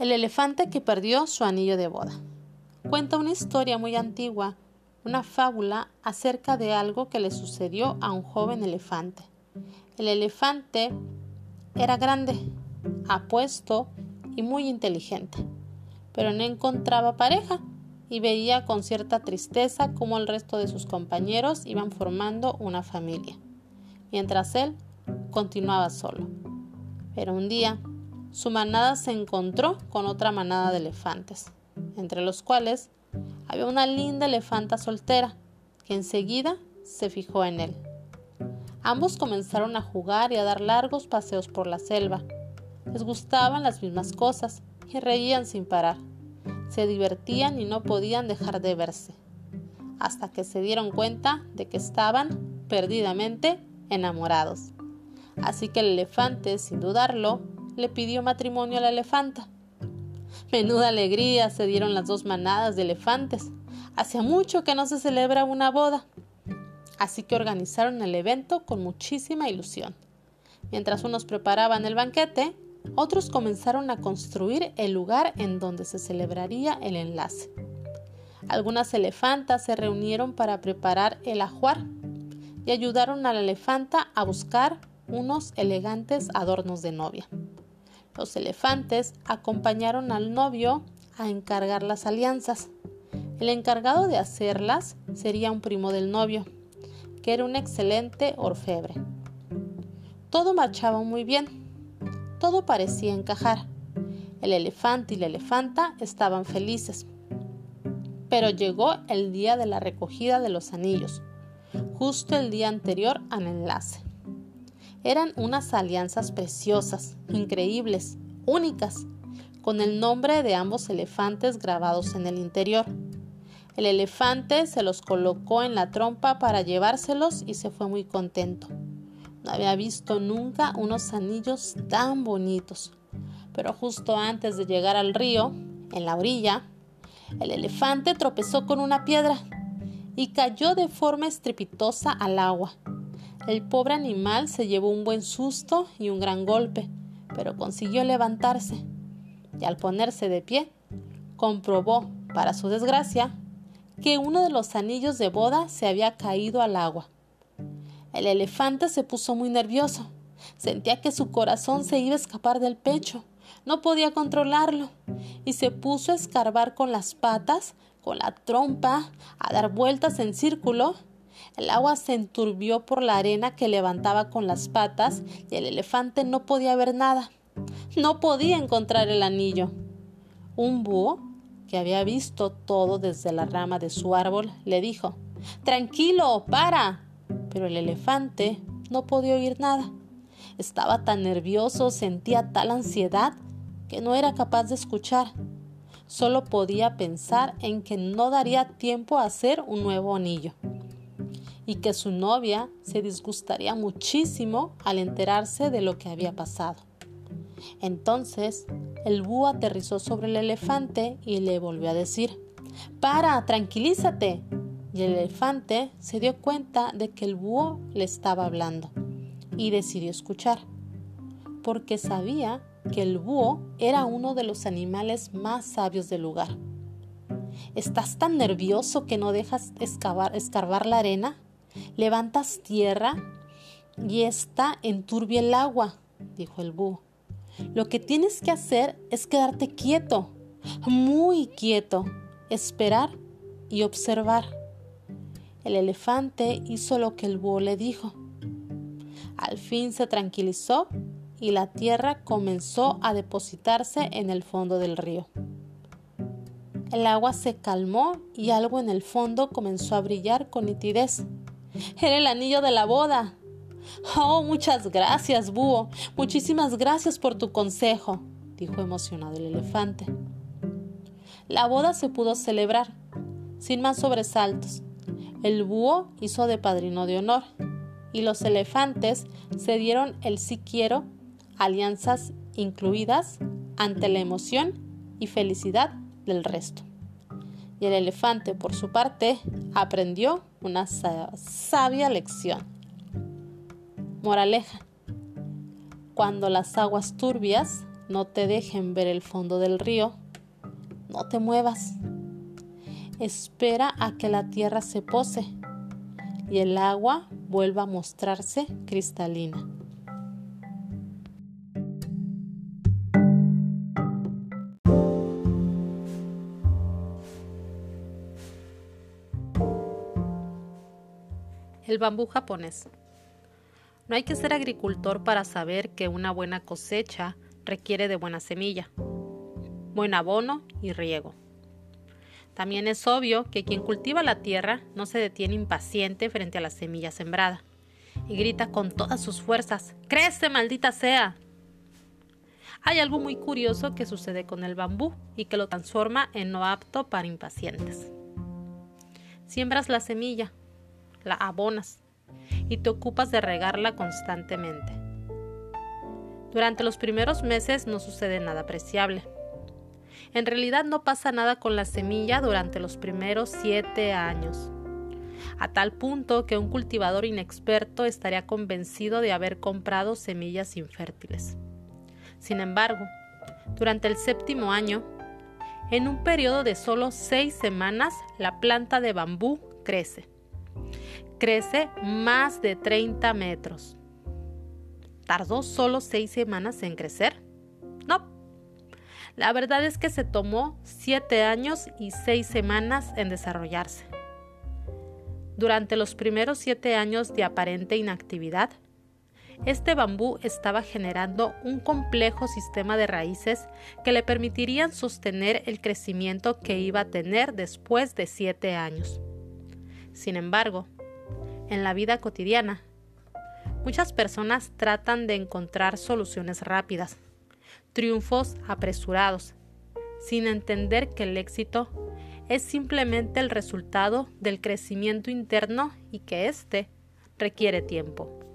El elefante que perdió su anillo de boda. Cuenta una historia muy antigua, una fábula acerca de algo que le sucedió a un joven elefante. El elefante era grande, apuesto y muy inteligente, pero no encontraba pareja y veía con cierta tristeza cómo el resto de sus compañeros iban formando una familia, mientras él continuaba solo. Pero un día su manada se encontró con otra manada de elefantes, entre los cuales había una linda elefanta soltera, que enseguida se fijó en él. Ambos comenzaron a jugar y a dar largos paseos por la selva. Les gustaban las mismas cosas y reían sin parar. Se divertían y no podían dejar de verse, hasta que se dieron cuenta de que estaban perdidamente enamorados. Así que el elefante, sin dudarlo, le pidió matrimonio a la elefanta. Menuda alegría se dieron las dos manadas de elefantes. Hacía mucho que no se celebra una boda. Así que organizaron el evento con muchísima ilusión. Mientras unos preparaban el banquete, otros comenzaron a construir el lugar en donde se celebraría el enlace. Algunas elefantas se reunieron para preparar el ajuar y ayudaron a la elefanta a buscar unos elegantes adornos de novia. Los elefantes acompañaron al novio a encargar las alianzas. El encargado de hacerlas sería un primo del novio, que era un excelente orfebre. Todo marchaba muy bien, todo parecía encajar. El elefante y la elefanta estaban felices. Pero llegó el día de la recogida de los anillos, justo el día anterior al enlace. Eran unas alianzas preciosas, increíbles, únicas, con el nombre de ambos elefantes grabados en el interior. El elefante se los colocó en la trompa para llevárselos y se fue muy contento. No había visto nunca unos anillos tan bonitos. Pero justo antes de llegar al río, en la orilla, el elefante tropezó con una piedra y cayó de forma estrepitosa al agua. El pobre animal se llevó un buen susto y un gran golpe, pero consiguió levantarse. Y al ponerse de pie, comprobó, para su desgracia, que uno de los anillos de boda se había caído al agua. El elefante se puso muy nervioso. Sentía que su corazón se iba a escapar del pecho. No podía controlarlo y se puso a escarbar con las patas, con la trompa, a dar vueltas en círculo el agua se enturbió por la arena que levantaba con las patas y el elefante no podía ver nada. No podía encontrar el anillo. Un búho, que había visto todo desde la rama de su árbol, le dijo Tranquilo, para. Pero el elefante no podía oír nada. Estaba tan nervioso, sentía tal ansiedad, que no era capaz de escuchar. Solo podía pensar en que no daría tiempo a hacer un nuevo anillo y que su novia se disgustaría muchísimo al enterarse de lo que había pasado. Entonces, el búho aterrizó sobre el elefante y le volvió a decir, Para, tranquilízate. Y el elefante se dio cuenta de que el búho le estaba hablando y decidió escuchar, porque sabía que el búho era uno de los animales más sabios del lugar. ¿Estás tan nervioso que no dejas escarbar la arena? Levantas tierra y está enturbia el agua, dijo el búho. Lo que tienes que hacer es quedarte quieto, muy quieto, esperar y observar. El elefante hizo lo que el búho le dijo. Al fin se tranquilizó y la tierra comenzó a depositarse en el fondo del río. El agua se calmó y algo en el fondo comenzó a brillar con nitidez. Era el anillo de la boda. Oh, muchas gracias, búho. Muchísimas gracias por tu consejo, dijo emocionado el elefante. La boda se pudo celebrar, sin más sobresaltos. El búho hizo de padrino de honor y los elefantes se dieron el sí quiero, alianzas incluidas, ante la emoción y felicidad del resto y el elefante, por su parte, aprendió una sabia lección. Moraleja. Cuando las aguas turbias no te dejen ver el fondo del río, no te muevas. Espera a que la tierra se pose y el agua vuelva a mostrarse cristalina. El bambú japonés. No hay que ser agricultor para saber que una buena cosecha requiere de buena semilla, buen abono y riego. También es obvio que quien cultiva la tierra no se detiene impaciente frente a la semilla sembrada y grita con todas sus fuerzas, ¡Crece, maldita sea! Hay algo muy curioso que sucede con el bambú y que lo transforma en no apto para impacientes. Siembras la semilla, la abonas y te ocupas de regarla constantemente. Durante los primeros meses no sucede nada apreciable. En realidad no pasa nada con la semilla durante los primeros siete años, a tal punto que un cultivador inexperto estaría convencido de haber comprado semillas infértiles. Sin embargo, durante el séptimo año, en un periodo de solo seis semanas, la planta de bambú crece crece más de 30 metros. ¿Tardó solo seis semanas en crecer? No. La verdad es que se tomó siete años y seis semanas en desarrollarse. Durante los primeros siete años de aparente inactividad, este bambú estaba generando un complejo sistema de raíces que le permitirían sostener el crecimiento que iba a tener después de siete años. Sin embargo, en la vida cotidiana. Muchas personas tratan de encontrar soluciones rápidas, triunfos apresurados, sin entender que el éxito es simplemente el resultado del crecimiento interno y que éste requiere tiempo.